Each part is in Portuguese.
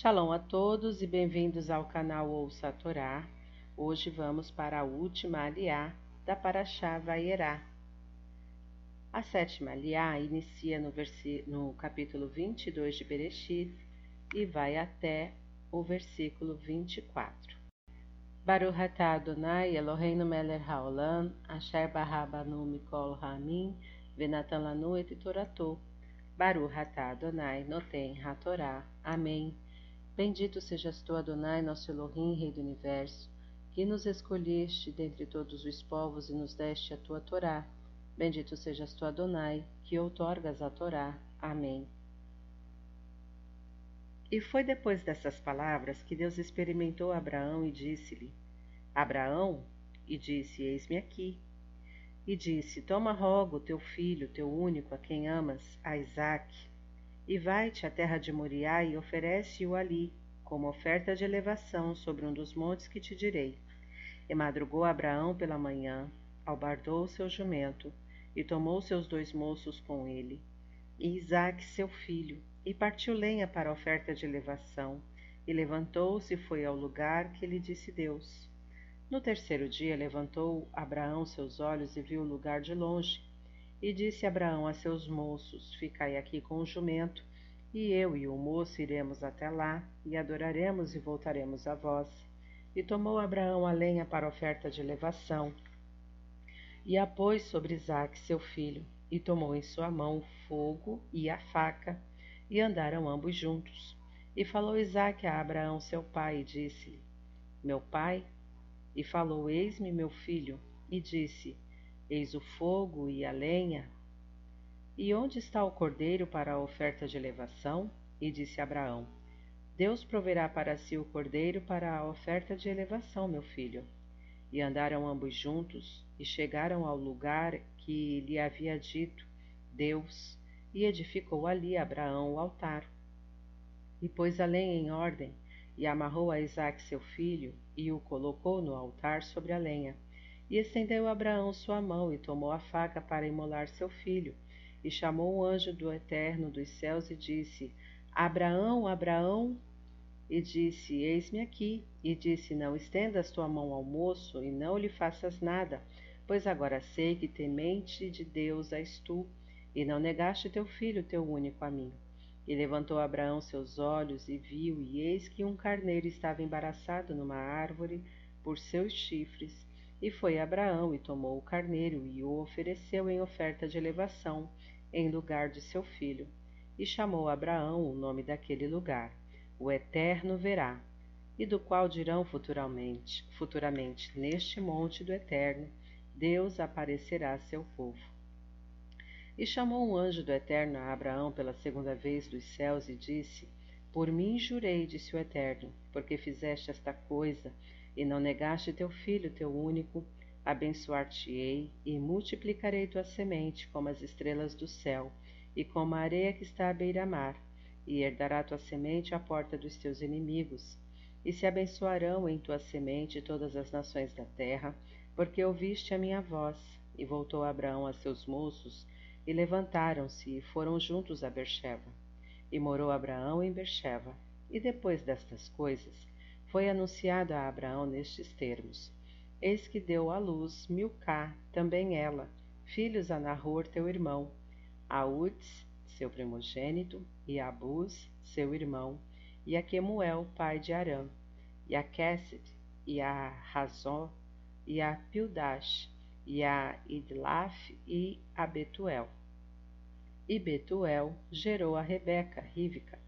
Shalom a todos e bem-vindos ao canal Ouça a Torá. Hoje vamos para a última aliá da Paraxá Vaierá. A sétima aliá inicia no, no capítulo 22 de Bereshit e vai até o versículo 24. Baruch atah Adonai Eloheinu melech haolam asher barabanu mikol ha'amin venatan lanu et toratou Baruch atah Adonai noten hatorá. Amém. Bendito sejas tu, Adonai, nosso Elohim, Rei do Universo, que nos escolheste dentre todos os povos e nos deste a tua Torá. Bendito sejas tu, Adonai, que outorgas a Torá. Amém. E foi depois dessas palavras que Deus experimentou Abraão e disse-lhe: Abraão, e disse: Eis-me aqui. E disse: Toma rogo teu filho, teu único, a quem amas, a Isaque e vai-te à terra de Moriá e oferece-o ali, como oferta de elevação sobre um dos montes que te direi. E madrugou Abraão pela manhã, albardou seu jumento, e tomou seus dois moços com ele, e Isaque seu filho, e partiu lenha para a oferta de elevação, e levantou-se e foi ao lugar que lhe disse Deus. No terceiro dia levantou Abraão seus olhos e viu o lugar de longe, e disse Abraão a seus moços: Ficai aqui com o jumento, e eu e o moço iremos até lá, e adoraremos e voltaremos a vós. E tomou Abraão a lenha para a oferta de elevação, e a pôs sobre Isaque seu filho, e tomou em sua mão o fogo e a faca, e andaram ambos juntos. E falou Isaque a Abraão seu pai, e disse-lhe: Meu pai? E falou: Eis-me, meu filho, e disse: Eis o fogo e a lenha. E onde está o cordeiro para a oferta de elevação? E disse Abraão: Deus proverá para si o cordeiro para a oferta de elevação, meu filho. E andaram ambos juntos, e chegaram ao lugar que lhe havia dito Deus, e edificou ali Abraão o altar. E pôs a lenha em ordem, e amarrou a Isaque seu filho, e o colocou no altar sobre a lenha. E estendeu Abraão sua mão e tomou a faca para imolar seu filho. E chamou o anjo do Eterno dos céus e disse: Abraão, Abraão. E disse: Eis-me aqui. E disse: Não estendas tua mão ao moço e não lhe faças nada, pois agora sei que temente de Deus és tu, e não negaste teu filho, teu único a mim. E levantou Abraão seus olhos e viu, e eis que um carneiro estava embaraçado numa árvore por seus chifres e foi Abraão e tomou o carneiro e o ofereceu em oferta de elevação, em lugar de seu filho. E chamou Abraão o nome daquele lugar, o Eterno verá, e do qual dirão futuramente, futuramente, neste monte do Eterno, Deus aparecerá a seu povo. E chamou um anjo do Eterno a Abraão pela segunda vez dos céus e disse: Por mim jurei, disse o Eterno, porque fizeste esta coisa, e não negaste teu filho, teu único, abençoar-te-ei e multiplicarei tua semente como as estrelas do céu e como a areia que está à beira-mar, e herdará tua semente à porta dos teus inimigos. E se abençoarão em tua semente todas as nações da terra, porque ouviste a minha voz. E voltou Abraão a seus moços, e levantaram-se e foram juntos a Bercheva. E morou Abraão em Bercheva. E depois destas coisas, foi anunciado a Abraão nestes termos: Eis que deu à luz Milcá, também ela, filhos a Nahor, teu irmão, a Uts, seu primogênito, e a Buz, seu irmão, e a Quemuel, pai de Arã, e a Kesed, e a Razó, e a Pildash, e a Idlaf, e a Betuel. E Betuel gerou a Rebeca, Rívica,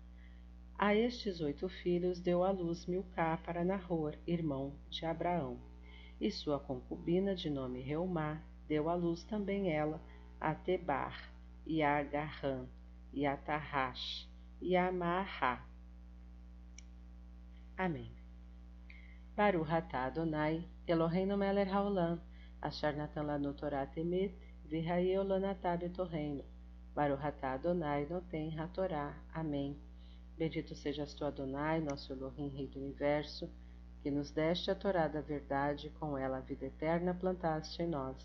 a estes oito filhos deu à luz Milcá para Nahor, irmão de Abraão. E sua concubina, de nome Reumá, deu à luz também ela a Tebar, e a Garrã, e a Tarrash, e a Maahá. Amém. Baruch atah Adonai, Eloheinu melech haolam, asher natan lanu Torah temet, betorreino. Baruch atah Adonai, noten hatorá. Amém. Bendito sejas tu, Adonai, nosso Elohim, Rei do Universo, que nos deste a Torá da verdade, com ela a vida eterna plantaste em nós.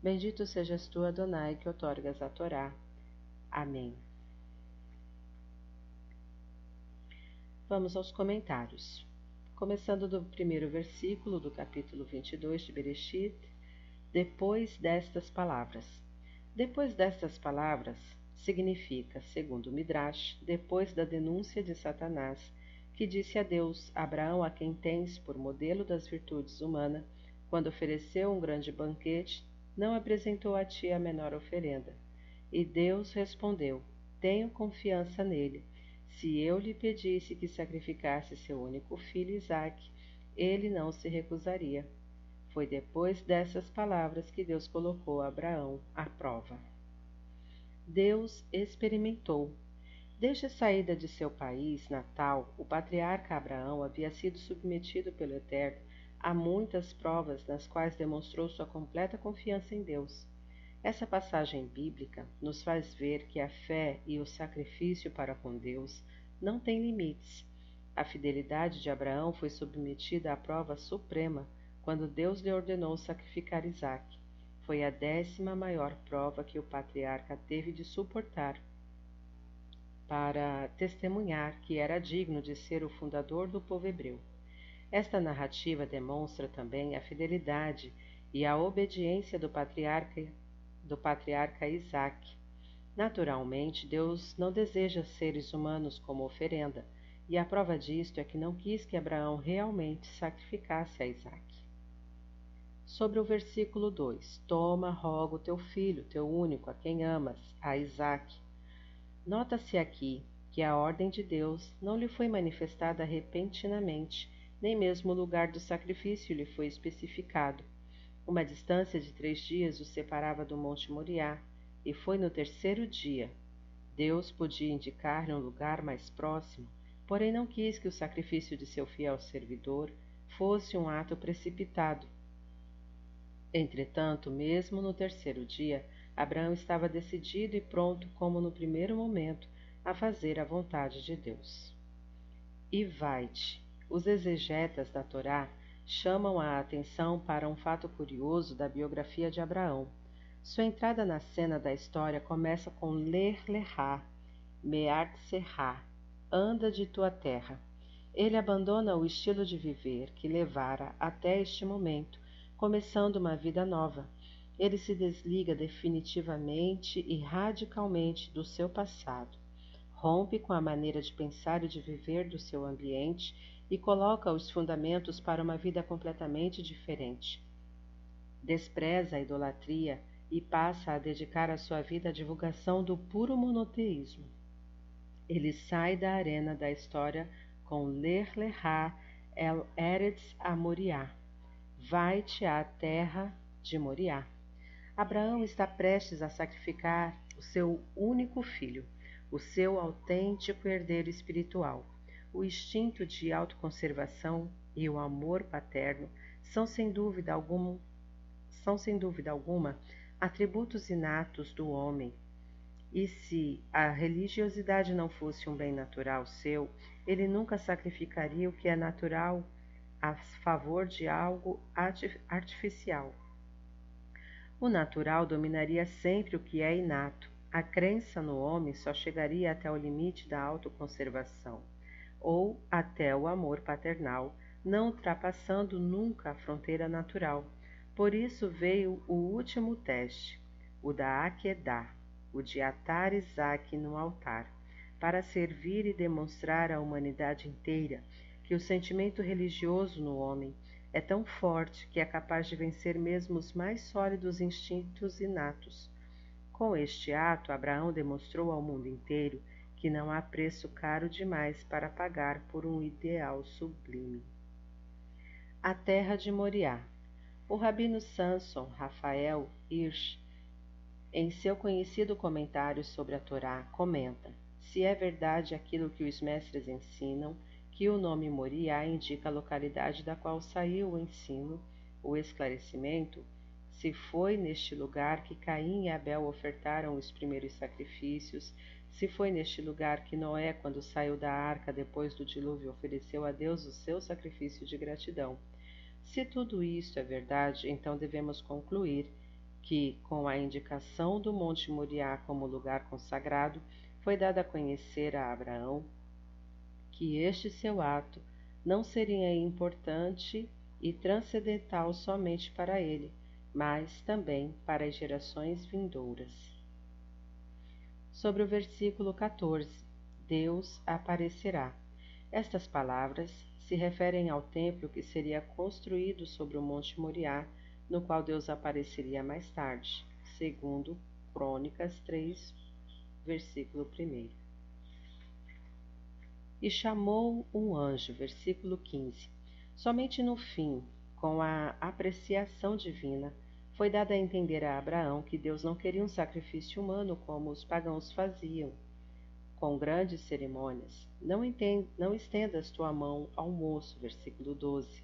Bendito sejas tu, Adonai, que otorgas a Torá. Amém. Vamos aos comentários. Começando do primeiro versículo do capítulo 22 de Bereshit, depois destas palavras. Depois destas palavras significa, segundo Midrash, depois da denúncia de Satanás, que disse a Deus: Abraão, a quem tens por modelo das virtudes humanas, quando ofereceu um grande banquete, não apresentou a ti a menor oferenda. E Deus respondeu: Tenho confiança nele se eu lhe pedisse que sacrificasse seu único filho Isaque, ele não se recusaria. Foi depois dessas palavras que Deus colocou Abraão à prova. Deus experimentou. Desde a saída de seu país natal, o patriarca Abraão havia sido submetido pelo Eterno a muitas provas nas quais demonstrou sua completa confiança em Deus. Essa passagem bíblica nos faz ver que a fé e o sacrifício para com Deus não têm limites. A fidelidade de Abraão foi submetida à prova suprema quando Deus lhe ordenou sacrificar Isaque. Foi a décima maior prova que o patriarca teve de suportar para testemunhar que era digno de ser o fundador do povo hebreu. Esta narrativa demonstra também a fidelidade e a obediência do patriarca do patriarca Isaac. Naturalmente, Deus não deseja seres humanos como oferenda, e a prova disto é que não quis que Abraão realmente sacrificasse a Isaac. Sobre o versículo 2: Toma, rogo teu filho, teu único, a quem amas, a Isaac. Nota-se aqui que a ordem de Deus não lhe foi manifestada repentinamente, nem mesmo o lugar do sacrifício lhe foi especificado uma distância de três dias o separava do Monte Moriá, e foi no terceiro dia. Deus podia indicar-lhe um lugar mais próximo, porém não quis que o sacrifício de seu fiel servidor fosse um ato precipitado. Entretanto, mesmo no terceiro dia, Abraão estava decidido e pronto, como no primeiro momento, a fazer a vontade de Deus. E vai-te. Os exegetas da Torá chamam a atenção para um fato curioso da biografia de Abraão. Sua entrada na cena da história começa com Ler Lerá, Meart Serrá, anda de tua terra. Ele abandona o estilo de viver que levara até este momento, começando uma vida nova. Ele se desliga definitivamente e radicalmente do seu passado, rompe com a maneira de pensar e de viver do seu ambiente e coloca os fundamentos para uma vida completamente diferente. Despreza a idolatria e passa a dedicar a sua vida à divulgação do puro monoteísmo. Ele sai da arena da história com Ler Lerá El Eretz a Moriá. Vai-te à terra de Moriá. Abraão está prestes a sacrificar o seu único filho, o seu autêntico herdeiro espiritual o instinto de autoconservação e o amor paterno são sem dúvida alguma, são sem dúvida alguma atributos inatos do homem. E se a religiosidade não fosse um bem natural seu, ele nunca sacrificaria o que é natural a favor de algo artificial. O natural dominaria sempre o que é inato. A crença no homem só chegaria até o limite da autoconservação ou até o amor paternal, não ultrapassando nunca a fronteira natural. Por isso veio o último teste, o da Akedah, o de atar Isaac no altar, para servir e demonstrar à humanidade inteira que o sentimento religioso no homem é tão forte que é capaz de vencer mesmo os mais sólidos instintos inatos. Com este ato, Abraão demonstrou ao mundo inteiro que não há preço caro demais para pagar por um ideal sublime. A Terra de Moriá. O rabino Samson Rafael Hirsch, em seu conhecido comentário sobre a Torá, comenta: se é verdade aquilo que os mestres ensinam, que o nome Moriá indica a localidade da qual saiu o ensino, o esclarecimento, se foi neste lugar que Caim e Abel ofertaram os primeiros sacrifícios, se foi neste lugar que Noé, quando saiu da arca depois do dilúvio, ofereceu a Deus o seu sacrifício de gratidão. Se tudo isto é verdade, então devemos concluir que, com a indicação do Monte Moriá como lugar consagrado, foi dada a conhecer a Abraão que este seu ato não seria importante e transcendental somente para ele, mas também para as gerações vindouras. Sobre o versículo 14: Deus aparecerá. Estas palavras se referem ao templo que seria construído sobre o Monte Moriá, no qual Deus apareceria mais tarde, segundo Crônicas 3, versículo 1. E chamou um anjo, versículo 15. Somente no fim, com a apreciação divina, foi dado a entender a Abraão que Deus não queria um sacrifício humano como os pagãos faziam, com grandes cerimônias. Não, entende, não estendas tua mão ao moço, versículo 12.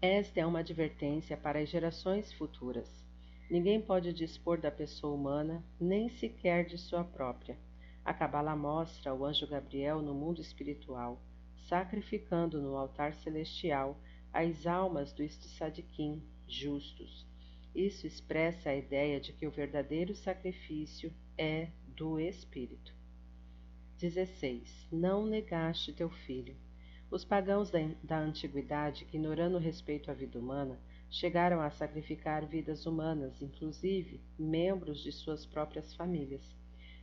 Esta é uma advertência para as gerações futuras. Ninguém pode dispor da pessoa humana, nem sequer de sua própria. A Cabala mostra o anjo Gabriel no mundo espiritual, sacrificando no altar celestial as almas dos tzadikim, justos. Isso expressa a ideia de que o verdadeiro sacrifício é do Espírito. 16. Não negaste teu filho. Os pagãos da, da antiguidade, ignorando o respeito à vida humana, chegaram a sacrificar vidas humanas, inclusive membros de suas próprias famílias.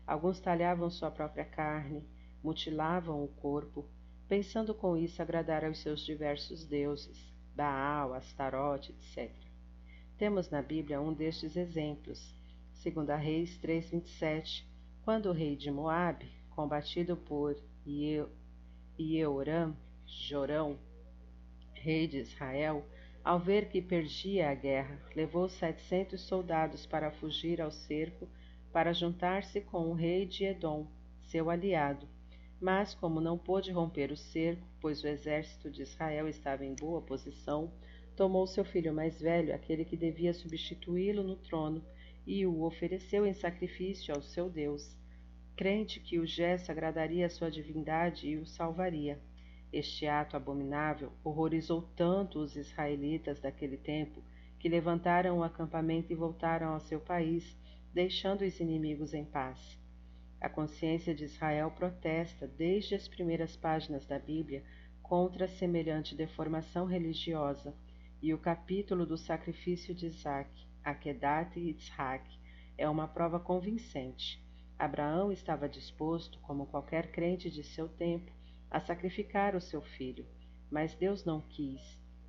Alguns talhavam sua própria carne, mutilavam o corpo, pensando com isso agradar aos seus diversos deuses, Baal, Astarote, etc. Temos na Bíblia um destes exemplos, segundo a Reis 3:27, quando o rei de Moabe, combatido por Ieoram, Jorão, rei de Israel, ao ver que perdia a guerra, levou setecentos soldados para fugir ao cerco para juntar-se com o rei de Edom, seu aliado. Mas, como não pôde romper o cerco, pois o exército de Israel estava em boa posição, tomou seu filho mais velho, aquele que devia substituí-lo no trono, e o ofereceu em sacrifício ao seu Deus, crente que o gesto agradaria a sua divindade e o salvaria. Este ato abominável horrorizou tanto os israelitas daquele tempo que levantaram o acampamento e voltaram ao seu país, deixando os inimigos em paz. A consciência de Israel protesta desde as primeiras páginas da Bíblia contra semelhante deformação religiosa e o capítulo do sacrifício de Isaac, Akedat e Isaac, é uma prova convincente. Abraão estava disposto, como qualquer crente de seu tempo, a sacrificar o seu filho, mas Deus não quis,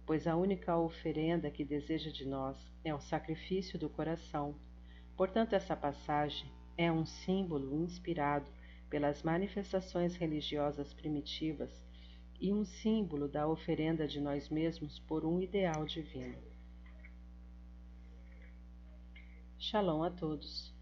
pois a única oferenda que deseja de nós é o sacrifício do coração. Portanto, essa passagem é um símbolo inspirado pelas manifestações religiosas primitivas e um símbolo da oferenda de nós mesmos por um ideal divino. Shalom a todos.